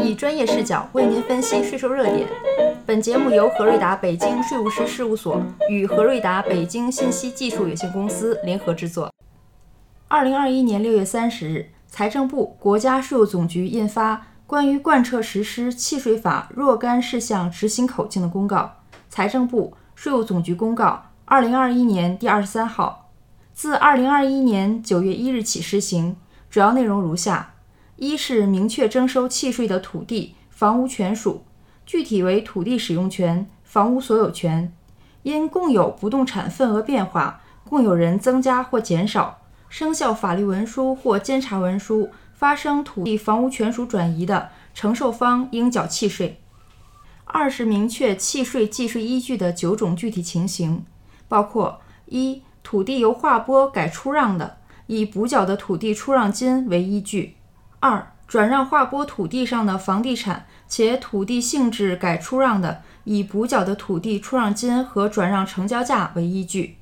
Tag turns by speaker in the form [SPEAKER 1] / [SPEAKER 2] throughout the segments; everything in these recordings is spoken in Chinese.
[SPEAKER 1] 以专业视角为您分析税收热点。本节目由何瑞达北京税务师事务所与何瑞达北京信息技术有限公司联合制作。二零二一年六月三十日，财政部、国家税务总局印发《关于贯彻实施契税法若干事项执行口径的公告》（财政部、税务总局公告）二零二一年第二十三号，自二零二一年九月一日起施行。主要内容如下。一是明确征收契税的土地、房屋权属，具体为土地使用权、房屋所有权。因共有不动产份额变化、共有人增加或减少、生效法律文书或监察文书发生土地、房屋权属转移的，承受方应缴契税。二是明确契税计税依据的九种具体情形，包括：一、土地由划拨改出让的，以补缴的土地出让金为依据。二、转让划拨土地上的房地产，且土地性质改出让的，以补缴的土地出让金和转让成交价为依据。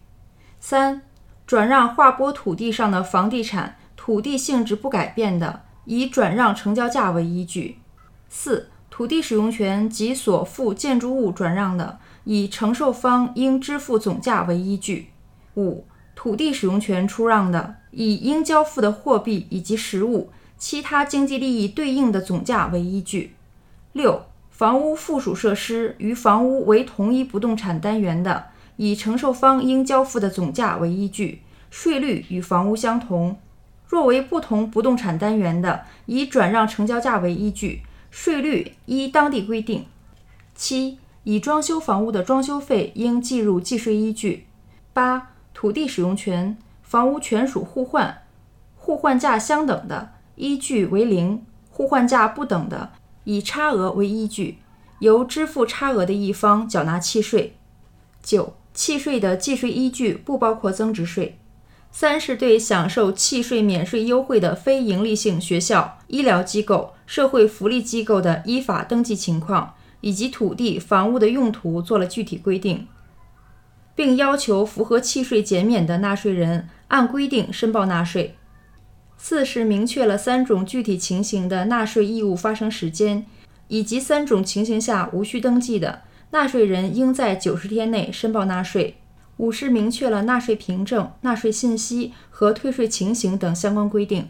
[SPEAKER 1] 三、转让划拨土地上的房地产，土地性质不改变的，以转让成交价为依据。四、土地使用权及所附建筑物转让的，以承受方应支付总价为依据。五、土地使用权出让的，以应交付的货币以及实物。其他经济利益对应的总价为依据。六、房屋附属设施与房屋为同一不动产单元的，以承受方应交付的总价为依据，税率与房屋相同；若为不同不动产单元的，以转让成交价为依据，税率依当地规定。七、已装修房屋的装修费应计入计税依据。八、土地使用权、房屋权属互换，互换价相等的。依据为零，互换价不等的，以差额为依据，由支付差额的一方缴纳契税。九、契税的计税依据不包括增值税。三是对享受契税免税优惠的非营利性学校、医疗机构、社会福利机构的依法登记情况以及土地、房屋的用途做了具体规定，并要求符合契税减免的纳税人按规定申报纳税。四是明确了三种具体情形的纳税义务发生时间，以及三种情形下无需登记的，纳税人应在九十天内申报纳税。五是明确了纳税凭证、纳税信息和退税情形等相关规定。